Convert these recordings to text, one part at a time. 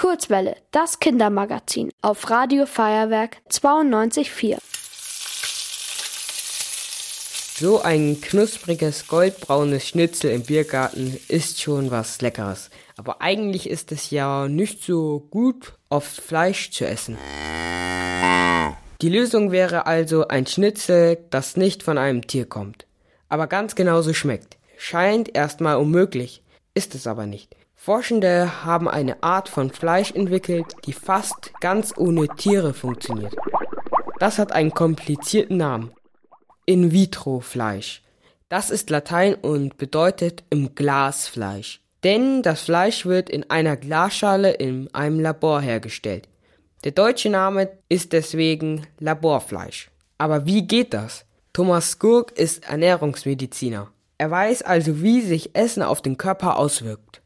Kurzwelle, das Kindermagazin auf Radio Feuerwerk 92.4. So ein knuspriges goldbraunes Schnitzel im Biergarten ist schon was Leckeres. Aber eigentlich ist es ja nicht so gut, oft Fleisch zu essen. Die Lösung wäre also ein Schnitzel, das nicht von einem Tier kommt, aber ganz genauso schmeckt. Scheint erstmal unmöglich, ist es aber nicht. Forschende haben eine Art von Fleisch entwickelt, die fast ganz ohne Tiere funktioniert. Das hat einen komplizierten Namen. In-vitro-Fleisch. Das ist Latein und bedeutet im Glasfleisch. Denn das Fleisch wird in einer Glasschale in einem Labor hergestellt. Der deutsche Name ist deswegen Laborfleisch. Aber wie geht das? Thomas Gurk ist Ernährungsmediziner. Er weiß also, wie sich Essen auf den Körper auswirkt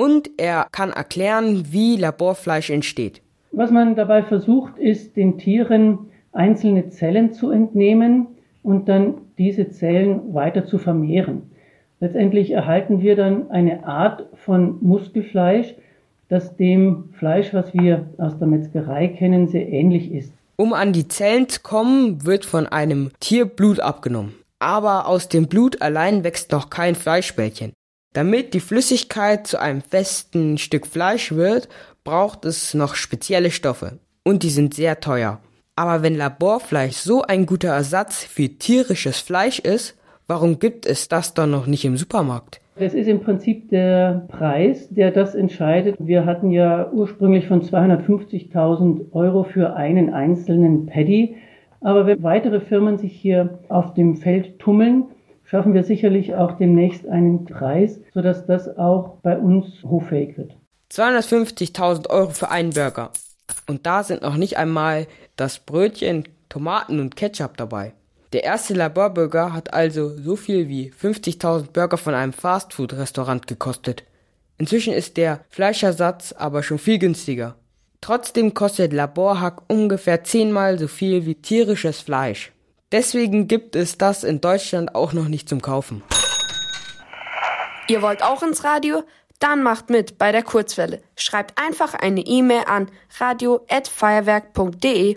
und er kann erklären, wie Laborfleisch entsteht. Was man dabei versucht, ist, den Tieren einzelne Zellen zu entnehmen und dann diese Zellen weiter zu vermehren. Letztendlich erhalten wir dann eine Art von Muskelfleisch, das dem Fleisch, was wir aus der Metzgerei kennen, sehr ähnlich ist. Um an die Zellen zu kommen, wird von einem Tier Blut abgenommen. Aber aus dem Blut allein wächst noch kein Fleischbällchen. Damit die Flüssigkeit zu einem festen Stück Fleisch wird, braucht es noch spezielle Stoffe. Und die sind sehr teuer. Aber wenn Laborfleisch so ein guter Ersatz für tierisches Fleisch ist, warum gibt es das dann noch nicht im Supermarkt? Es ist im Prinzip der Preis, der das entscheidet. Wir hatten ja ursprünglich von 250.000 Euro für einen einzelnen Paddy. Aber wenn weitere Firmen sich hier auf dem Feld tummeln, schaffen wir sicherlich auch demnächst einen Preis, sodass das auch bei uns hoffähig wird. 250.000 Euro für einen Burger. Und da sind noch nicht einmal das Brötchen, Tomaten und Ketchup dabei. Der erste Laborburger hat also so viel wie 50.000 Burger von einem Fastfood-Restaurant gekostet. Inzwischen ist der Fleischersatz aber schon viel günstiger. Trotzdem kostet Laborhack ungefähr zehnmal so viel wie tierisches Fleisch. Deswegen gibt es das in Deutschland auch noch nicht zum Kaufen. Ihr wollt auch ins Radio? Dann macht mit bei der Kurzwelle. Schreibt einfach eine E-Mail an radio@feuerwerk.de.